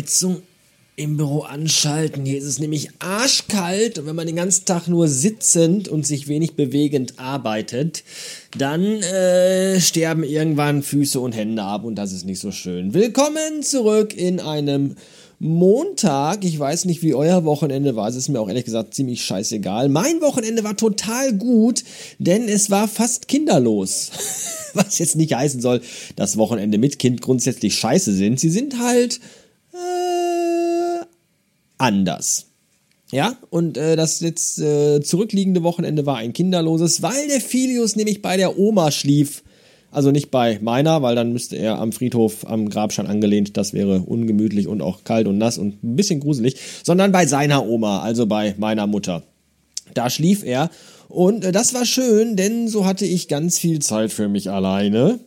Heizung im Büro anschalten. Hier ist es nämlich arschkalt und wenn man den ganzen Tag nur sitzend und sich wenig bewegend arbeitet, dann äh, sterben irgendwann Füße und Hände ab und das ist nicht so schön. Willkommen zurück in einem Montag. Ich weiß nicht, wie euer Wochenende war. Es ist mir auch ehrlich gesagt ziemlich scheißegal. Mein Wochenende war total gut, denn es war fast kinderlos. Was jetzt nicht heißen soll, dass Wochenende mit Kind grundsätzlich scheiße sind. Sie sind halt anders. Ja, und äh, das jetzt äh, zurückliegende Wochenende war ein kinderloses, weil der Filius nämlich bei der Oma schlief. Also nicht bei meiner, weil dann müsste er am Friedhof am Grabstein angelehnt. Das wäre ungemütlich und auch kalt und nass und ein bisschen gruselig. Sondern bei seiner Oma, also bei meiner Mutter. Da schlief er. Und äh, das war schön, denn so hatte ich ganz viel Zeit für mich alleine.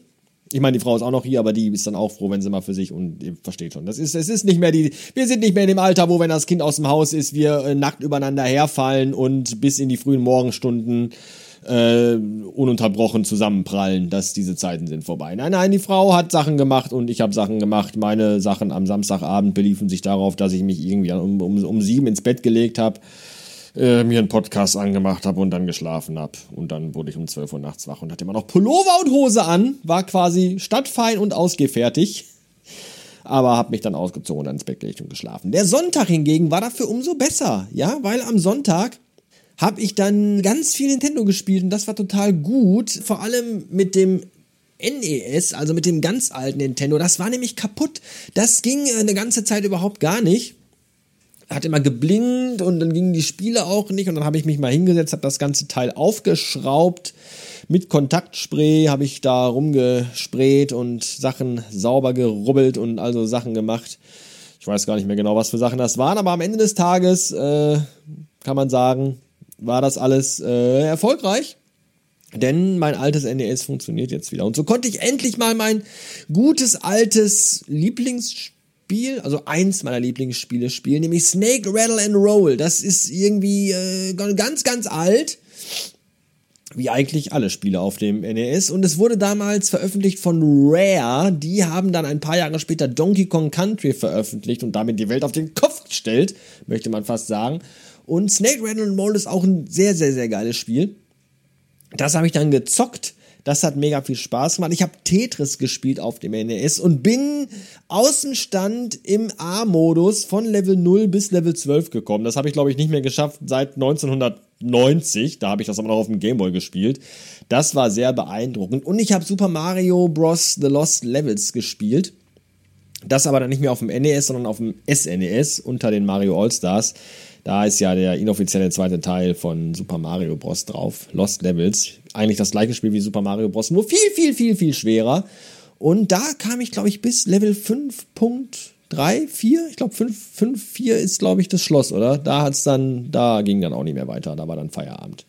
Ich meine, die Frau ist auch noch hier, aber die ist dann auch froh, wenn sie mal für sich und ihr versteht schon. Das ist, es ist nicht mehr die, wir sind nicht mehr in dem Alter, wo, wenn das Kind aus dem Haus ist, wir äh, nackt übereinander herfallen und bis in die frühen Morgenstunden äh, ununterbrochen zusammenprallen, dass diese Zeiten sind vorbei. Nein, nein, die Frau hat Sachen gemacht und ich habe Sachen gemacht. Meine Sachen am Samstagabend beliefen sich darauf, dass ich mich irgendwie um, um, um sieben ins Bett gelegt habe äh, mir einen Podcast angemacht habe und dann geschlafen habe. Und dann wurde ich um 12 Uhr nachts wach und hatte immer noch Pullover und Hose an, war quasi stadtfein und ausgefertigt. Aber habe mich dann ausgezogen und ins Bett gelegt und geschlafen. Der Sonntag hingegen war dafür umso besser, ja, weil am Sonntag habe ich dann ganz viel Nintendo gespielt und das war total gut. Vor allem mit dem NES, also mit dem ganz alten Nintendo. Das war nämlich kaputt. Das ging äh, eine ganze Zeit überhaupt gar nicht hat immer geblinkt und dann gingen die Spiele auch nicht und dann habe ich mich mal hingesetzt, habe das ganze Teil aufgeschraubt. Mit Kontaktspray habe ich da rumgesprayt und Sachen sauber gerubbelt und also Sachen gemacht. Ich weiß gar nicht mehr genau, was für Sachen das waren, aber am Ende des Tages äh, kann man sagen, war das alles äh, erfolgreich. Denn mein altes NES funktioniert jetzt wieder. Und so konnte ich endlich mal mein gutes altes Lieblingsspiel Spiel, also eins meiner Lieblingsspiele spielen, nämlich Snake Rattle and Roll. Das ist irgendwie äh, ganz, ganz alt. Wie eigentlich alle Spiele auf dem NES. Und es wurde damals veröffentlicht von Rare. Die haben dann ein paar Jahre später Donkey Kong Country veröffentlicht und damit die Welt auf den Kopf gestellt, möchte man fast sagen. Und Snake Rattle and Roll ist auch ein sehr, sehr, sehr geiles Spiel. Das habe ich dann gezockt das hat mega viel Spaß gemacht. Ich habe Tetris gespielt auf dem NES und bin Außenstand im A-Modus von Level 0 bis Level 12 gekommen. Das habe ich, glaube ich, nicht mehr geschafft seit 1990. Da habe ich das aber noch auf dem Gameboy gespielt. Das war sehr beeindruckend. Und ich habe Super Mario Bros. The Lost Levels gespielt. Das aber dann nicht mehr auf dem NES, sondern auf dem SNES unter den Mario All-Stars. Da ist ja der inoffizielle zweite Teil von Super Mario Bros. drauf, Lost Levels. Eigentlich das gleiche Spiel wie Super Mario Bros., nur viel, viel, viel, viel schwerer. Und da kam ich, glaube ich, bis Level 5.3, 4. Ich glaube, 5, 5, 4 ist, glaube ich, das Schloss, oder? Da hat's dann, da ging dann auch nicht mehr weiter. Da war dann Feierabend.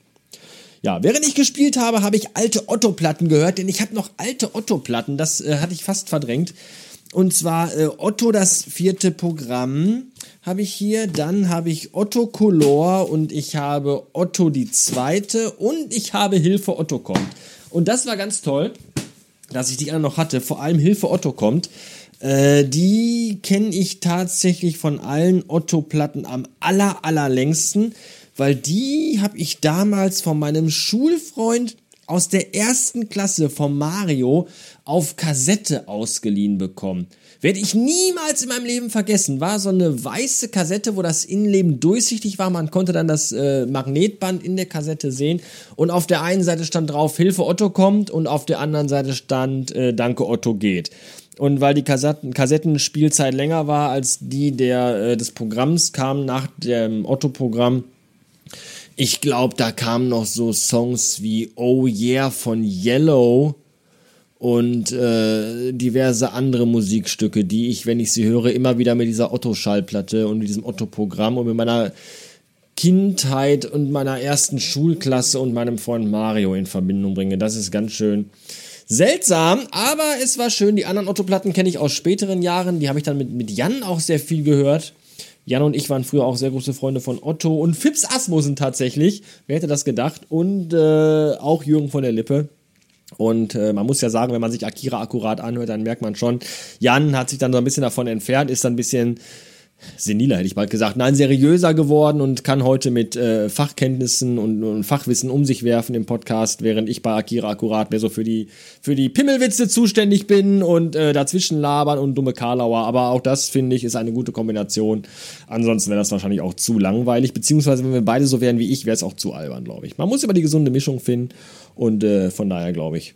Ja, während ich gespielt habe, habe ich alte Otto-Platten gehört, denn ich habe noch alte Otto-Platten, das äh, hatte ich fast verdrängt. Und zwar äh, Otto das vierte Programm habe ich hier. Dann habe ich Otto Color und ich habe Otto die zweite und ich habe Hilfe Otto kommt. Und das war ganz toll, dass ich die anderen noch hatte. Vor allem Hilfe Otto kommt. Äh, die kenne ich tatsächlich von allen Otto-Platten am aller, allerlängsten, weil die habe ich damals von meinem Schulfreund aus der ersten Klasse von Mario auf Kassette ausgeliehen bekommen. Werde ich niemals in meinem Leben vergessen. War so eine weiße Kassette, wo das Innenleben durchsichtig war. Man konnte dann das äh, Magnetband in der Kassette sehen. Und auf der einen Seite stand drauf, Hilfe Otto kommt. Und auf der anderen Seite stand, äh, Danke Otto geht. Und weil die Kassetten, Kassettenspielzeit länger war als die der, äh, des Programms, kam nach dem Otto-Programm ich glaube, da kamen noch so Songs wie Oh Yeah von Yellow und äh, diverse andere Musikstücke, die ich, wenn ich sie höre, immer wieder mit dieser Otto-Schallplatte und mit diesem Otto-Programm und mit meiner Kindheit und meiner ersten Schulklasse und meinem Freund Mario in Verbindung bringe. Das ist ganz schön seltsam, aber es war schön. Die anderen Otto-Platten kenne ich aus späteren Jahren. Die habe ich dann mit, mit Jan auch sehr viel gehört. Jan und ich waren früher auch sehr große Freunde von Otto und Fips Asmussen tatsächlich. Wer hätte das gedacht? Und äh, auch Jürgen von der Lippe. Und äh, man muss ja sagen, wenn man sich Akira akkurat anhört, dann merkt man schon, Jan hat sich dann so ein bisschen davon entfernt, ist dann ein bisschen seniler, hätte ich bald gesagt, nein, seriöser geworden und kann heute mit äh, Fachkenntnissen und, und, Fachwissen um sich werfen im Podcast, während ich bei Akira akkurat mehr so für die, für die Pimmelwitze zuständig bin und äh, dazwischen labern und dumme Karlauer. Aber auch das, finde ich, ist eine gute Kombination. Ansonsten wäre das wahrscheinlich auch zu langweilig, beziehungsweise wenn wir beide so wären wie ich, wäre es auch zu albern, glaube ich. Man muss immer die gesunde Mischung finden und äh, von daher glaube ich,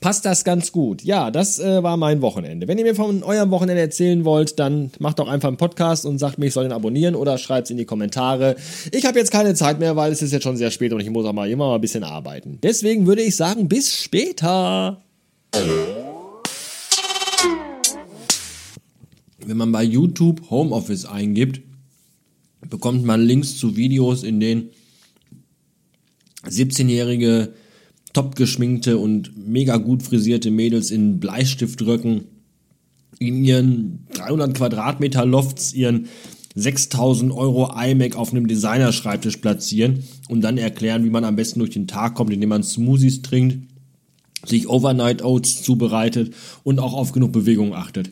passt das ganz gut. Ja, das äh, war mein Wochenende. Wenn ihr mir von eurem Wochenende erzählen wollt, dann macht doch einfach einen Podcast und sagt mir, ich soll ihn abonnieren oder schreibt es in die Kommentare. Ich habe jetzt keine Zeit mehr, weil es ist jetzt schon sehr spät und ich muss auch mal immer mal ein bisschen arbeiten. Deswegen würde ich sagen, bis später. Wenn man bei YouTube Homeoffice eingibt, bekommt man Links zu Videos, in denen 17-jährige top geschminkte und mega gut frisierte Mädels in Bleistiftröcken in ihren 300 Quadratmeter Lofts ihren 6000 Euro iMac auf einem Designerschreibtisch platzieren und dann erklären, wie man am besten durch den Tag kommt, indem man Smoothies trinkt, sich Overnight Oats zubereitet und auch auf genug Bewegung achtet.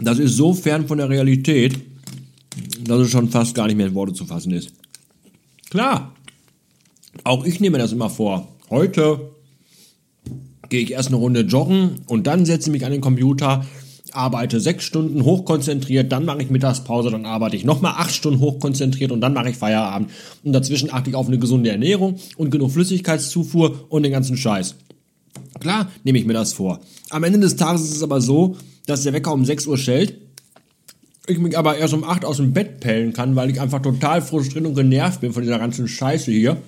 Das ist so fern von der Realität, dass es schon fast gar nicht mehr in Worte zu fassen ist. Klar. Auch ich nehme das immer vor. Heute gehe ich erst eine Runde joggen und dann setze ich mich an den Computer, arbeite sechs Stunden hochkonzentriert, dann mache ich Mittagspause, dann arbeite ich nochmal acht Stunden hochkonzentriert und dann mache ich Feierabend. Und dazwischen achte ich auf eine gesunde Ernährung und genug Flüssigkeitszufuhr und den ganzen Scheiß. Klar nehme ich mir das vor. Am Ende des Tages ist es aber so, dass der Wecker um 6 Uhr schellt ich mich aber erst um 8 aus dem Bett pellen kann, weil ich einfach total frustriert und genervt bin von dieser ganzen Scheiße hier.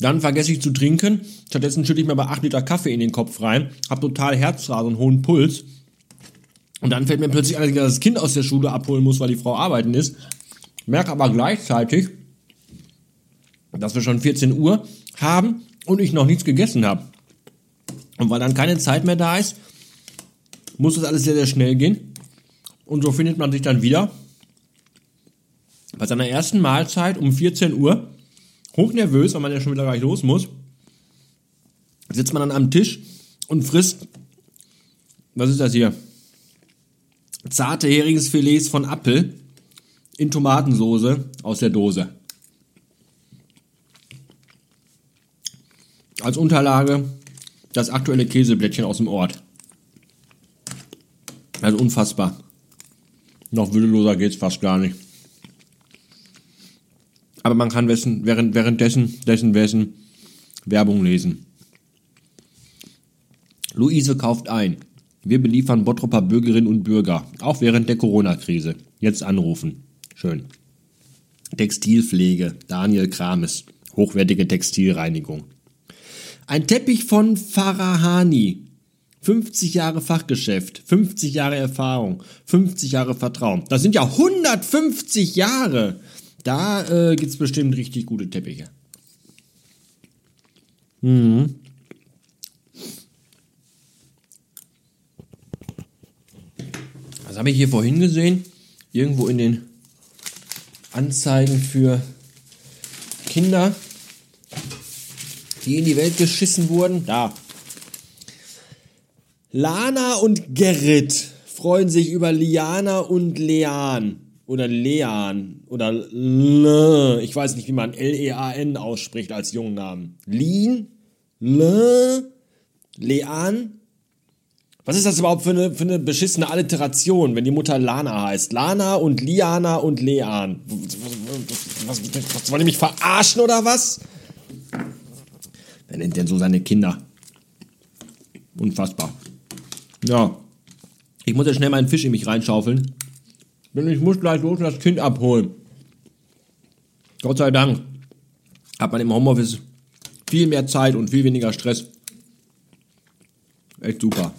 Dann vergesse ich zu trinken. Stattdessen schütte ich mir aber 8 Liter Kaffee in den Kopf rein, habe total Herzrasen und hohen Puls. Und dann fällt mir plötzlich ein, dass ich das Kind aus der Schule abholen muss, weil die Frau arbeiten ist. Merke aber gleichzeitig, dass wir schon 14 Uhr haben und ich noch nichts gegessen habe. Und weil dann keine Zeit mehr da ist, muss das alles sehr, sehr schnell gehen. Und so findet man sich dann wieder bei seiner ersten Mahlzeit um 14 Uhr, hochnervös, weil man ja schon wieder gleich los muss, sitzt man dann am Tisch und frisst, was ist das hier? Zarte Heringsfilets von Apfel in Tomatensoße aus der Dose. Als Unterlage das aktuelle Käseblättchen aus dem Ort. Also unfassbar. Noch würdeloser geht's fast gar nicht. Aber man kann wessen, während, währenddessen, dessen, wessen Werbung lesen. Luise kauft ein. Wir beliefern Bottropper Bürgerinnen und Bürger, auch während der Corona-Krise. Jetzt anrufen. Schön. Textilpflege, Daniel Krames, hochwertige Textilreinigung. Ein Teppich von Farahani, 50 Jahre Fachgeschäft, 50 Jahre Erfahrung, 50 Jahre Vertrauen. Das sind ja 150 Jahre. Da äh, gibt es bestimmt richtig gute Teppiche. Mhm. Was habe ich hier vorhin gesehen? Irgendwo in den Anzeigen für Kinder, die in die Welt geschissen wurden. Da, Lana und Gerrit freuen sich über Liana und Lean. Oder Lean. Oder L. Ich weiß nicht, wie man L-E-A-N ausspricht als Jungnamen. Lin? L? Lean? Was ist das überhaupt für eine, für eine beschissene Alliteration, wenn die Mutter Lana heißt? Lana und Liana und Lean. Was, was, was, wollen die mich verarschen oder was? Wer nennt denn so seine Kinder? Unfassbar. Ja. Ich muss jetzt schnell meinen Fisch in mich reinschaufeln. Denn ich muss gleich los und das Kind abholen. Gott sei Dank hat man im Homeoffice viel mehr Zeit und viel weniger Stress. Echt super.